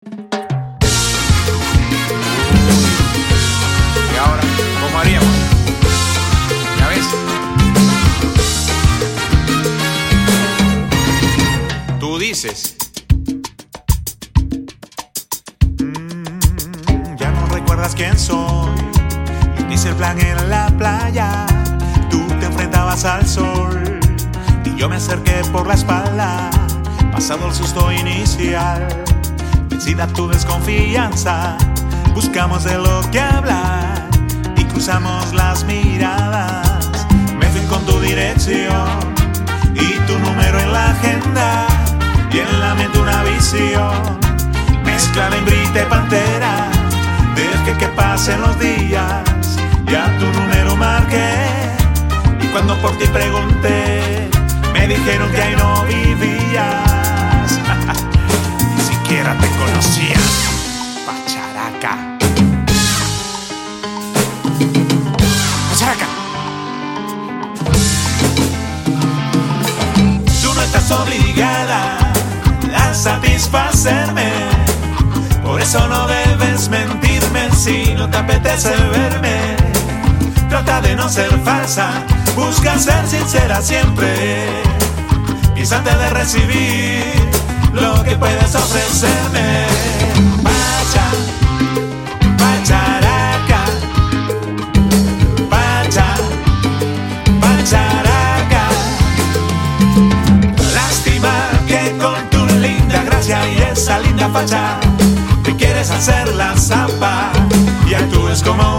Y ahora, ¿cómo haríamos? ¿Ya ves? Tú dices. Mm, ya no recuerdas quién soy. Hice el plan en la playa. Tú te enfrentabas al sol. Y yo me acerqué por la espalda. Pasado el susto inicial. Vencida tu desconfianza. Buscamos de lo que hablar. Y cruzamos las miradas. Me fui con tu dirección. Y tu número en la agenda. Y en la mente una visión. Mezcla hembrita y pantera. Deje que pasen los días. Ya tu número marqué. Y cuando por ti pregunté, me dijeron que ahí no vivías. Siquiera te conocía. Pacharaca. Pacharaca. Tú no estás obligada a satisfacerme. Por eso no debes mentirme si no te apetece verme. Trata de no ser falsa, busca ser sincera siempre. Antes de recibir lo que puedes ofrecerme. Pacha, pacharaca, pacha, pacharaca. Lástima que con tu linda gracia y esa linda facha te quieres hacer la zapa y actúes como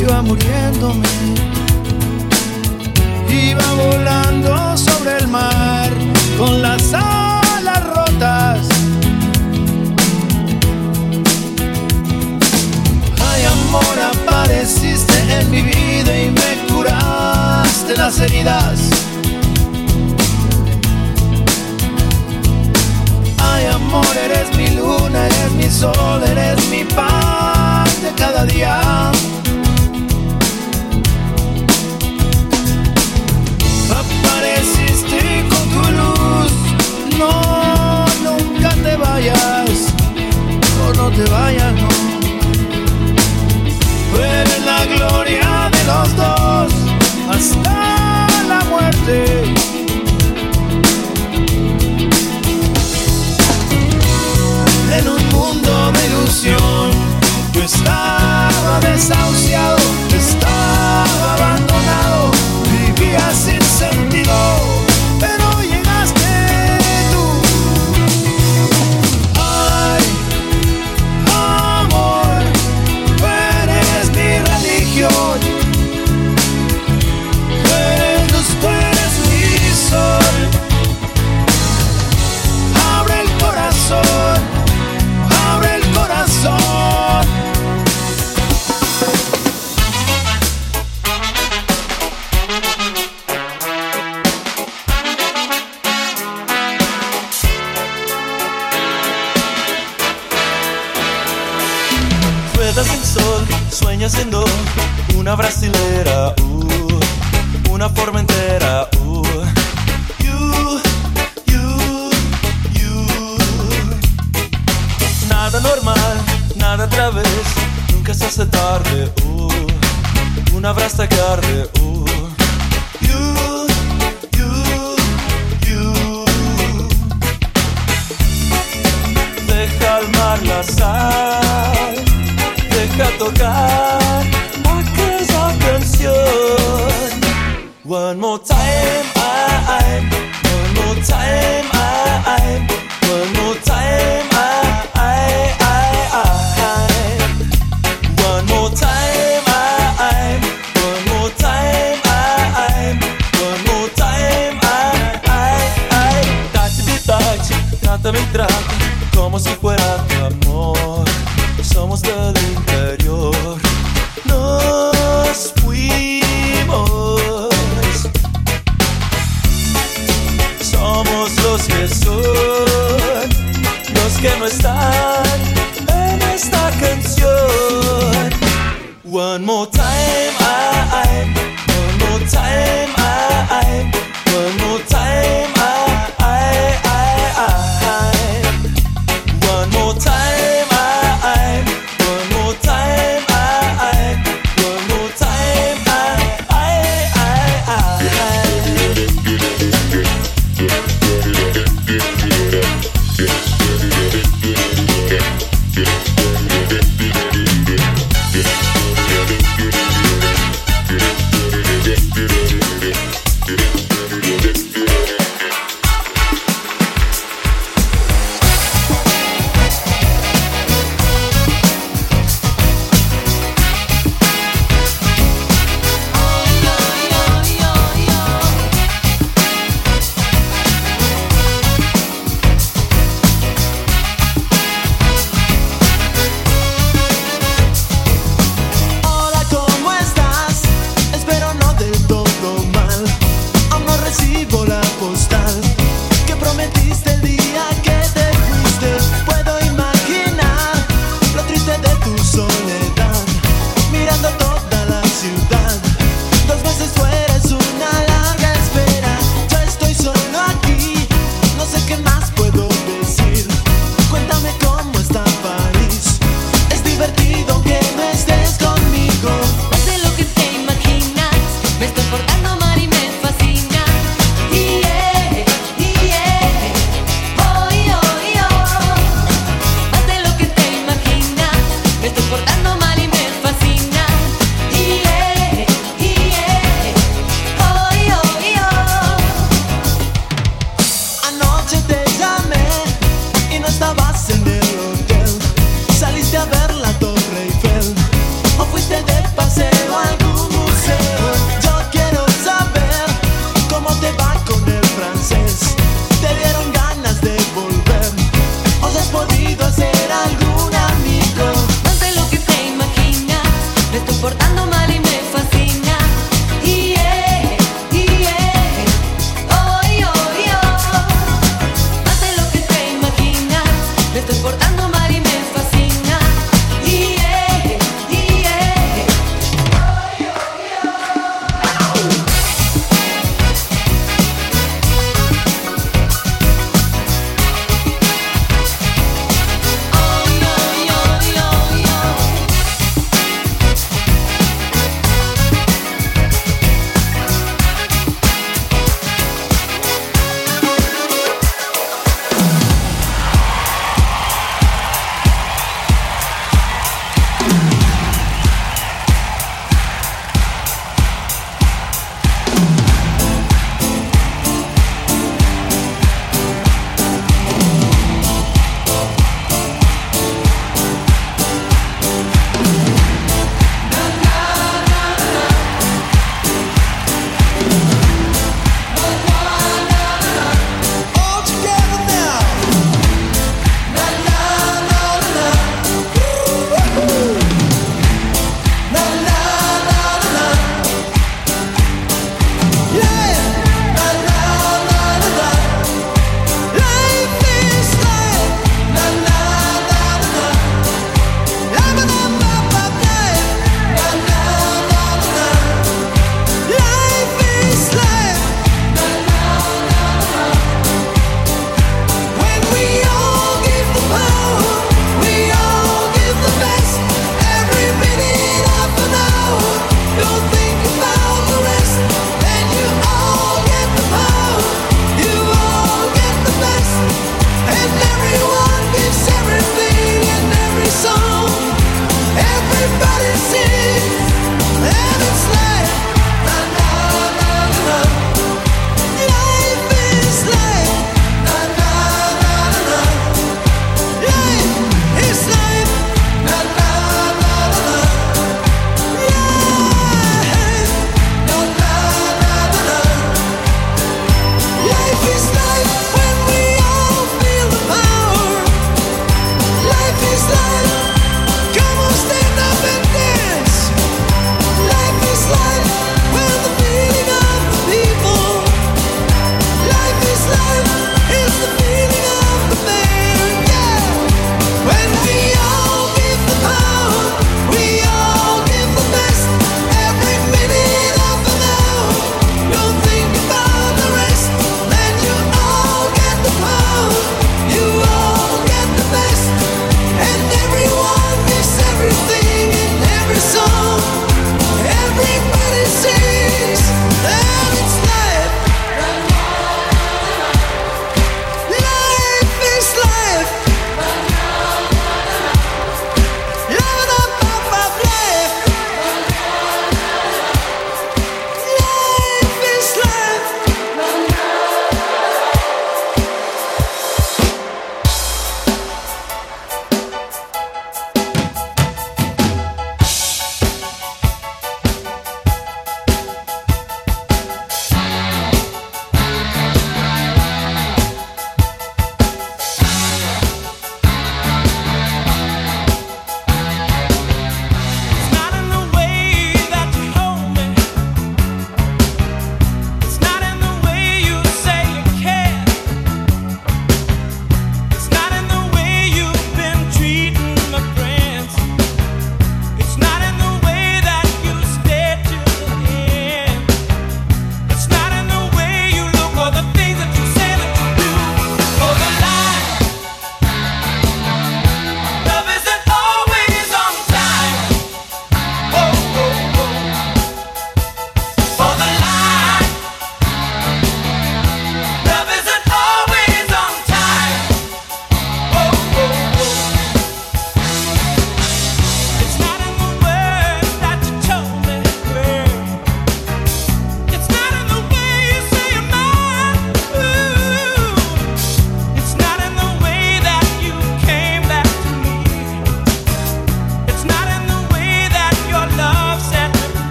iba muriéndome, iba volando sobre el mar con las alas rotas. Ay amor, apareciste en mi vida y me curaste las heridas. Ay amor, eres mi luna, eres mi sol, eres mi paz cada día. Apareciste con tu luz, no, nunca te vayas, o no te vayas, no. Eres la gloria de los dos, hasta la muerte. en un mundo de ilusión. atravessar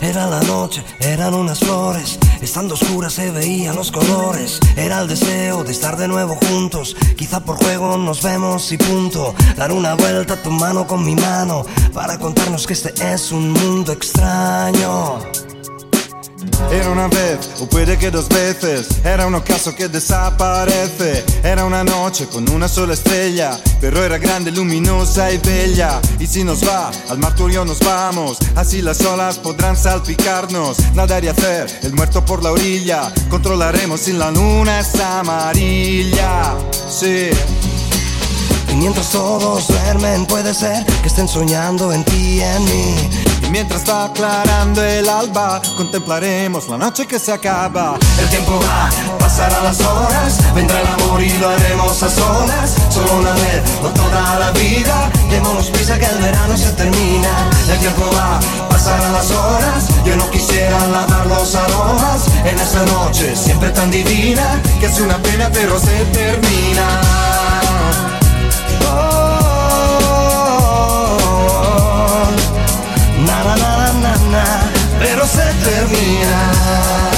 Era la noche, eran unas flores. Estando oscura se veían los colores. Era el deseo de estar de nuevo juntos. Quizá por juego nos vemos y punto. Dar una vuelta a tu mano con mi mano. Para contarnos que este es un mundo extraño. Era una vez, o puede que dos veces, era un ocaso que desaparece. Era una noche con una sola estrella, pero era grande, luminosa y bella. Y si nos va, al mar tú y yo nos vamos, así las olas podrán salpicarnos. Nadar y hacer el muerto por la orilla, controlaremos si la luna es amarilla. Sí. Y mientras todos duermen, puede ser que estén soñando en ti y en mí. Mientras va aclarando el alba, contemplaremos la noche que se acaba. El tiempo va, pasarán las horas, vendrá el amor y lo haremos a solas. Solo una vez, no toda la vida. Démonos prisa que el verano se termina. El tiempo va, pasarán las horas. Yo no quisiera lavar los aromas en esa noche siempre tan divina que es una pena pero se termina. Se termina.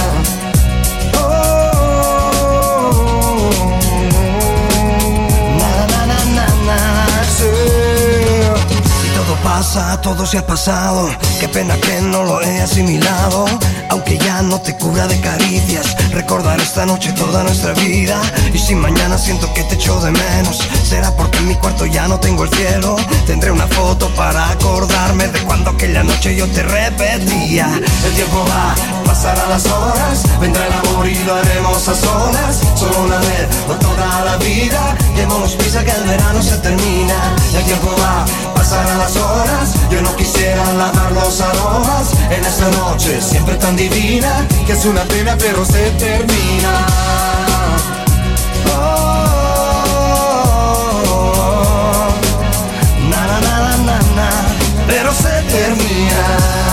Todo se ha pasado. Qué pena que no lo he asimilado. Aunque ya no te cubra de caricias, recordar esta noche toda nuestra vida. Y si mañana siento que te echo de menos, será porque en mi cuarto ya no tengo el cielo. Tendré una foto para acordarme de cuando aquella noche yo te repetía. El tiempo va, pasarán las horas, vendrá el amor y lo haremos a solas. Solo una vez o toda la vida, démonos prisa que el verano se termina. El tiempo va, pasarán las horas, yo no quisiera lavar los aromas en esta noche siempre tan divina que es una pena pero se termina. Oh, na, na, na, pero se termina.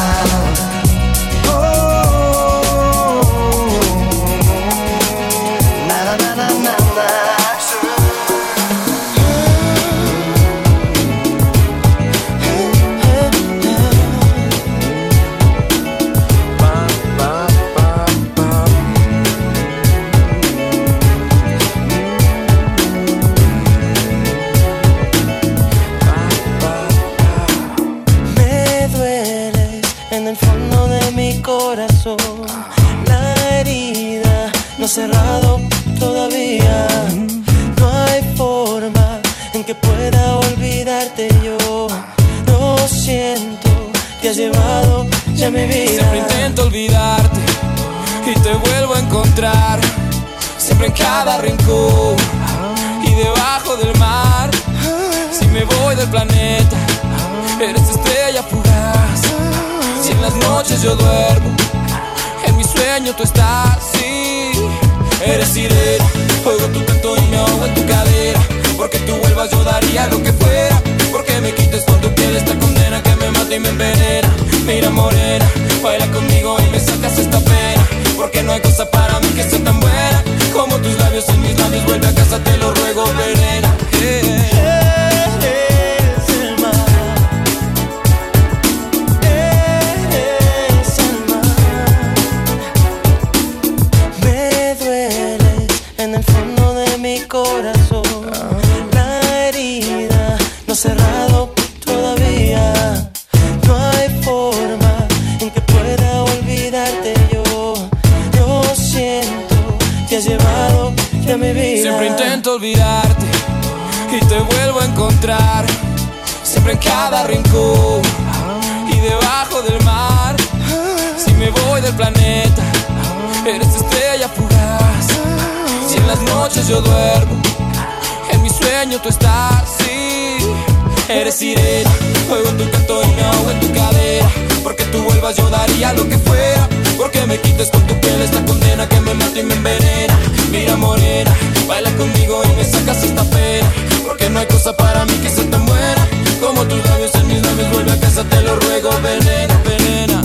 Mira morena, baila conmigo y me sacas esta pena. Porque no hay cosa para mí que sea tan buena Siempre intento olvidarte y te vuelvo a encontrar. Siempre en cada rincón y debajo del mar. Si me voy del planeta, eres estrella fugaz. Si en las noches yo duermo, en mi sueño tú estás, sí. Eres sirena, oigo tu canto y sería lo que fuera Porque me quites con tu piel esta condena que me mata y me envenena Mira morena, baila conmigo y me sacas esta pena. Porque no hay cosa para mí que sea tan buena Como tus labios en mis labios, vuelve a casa, te lo ruego, venena, venena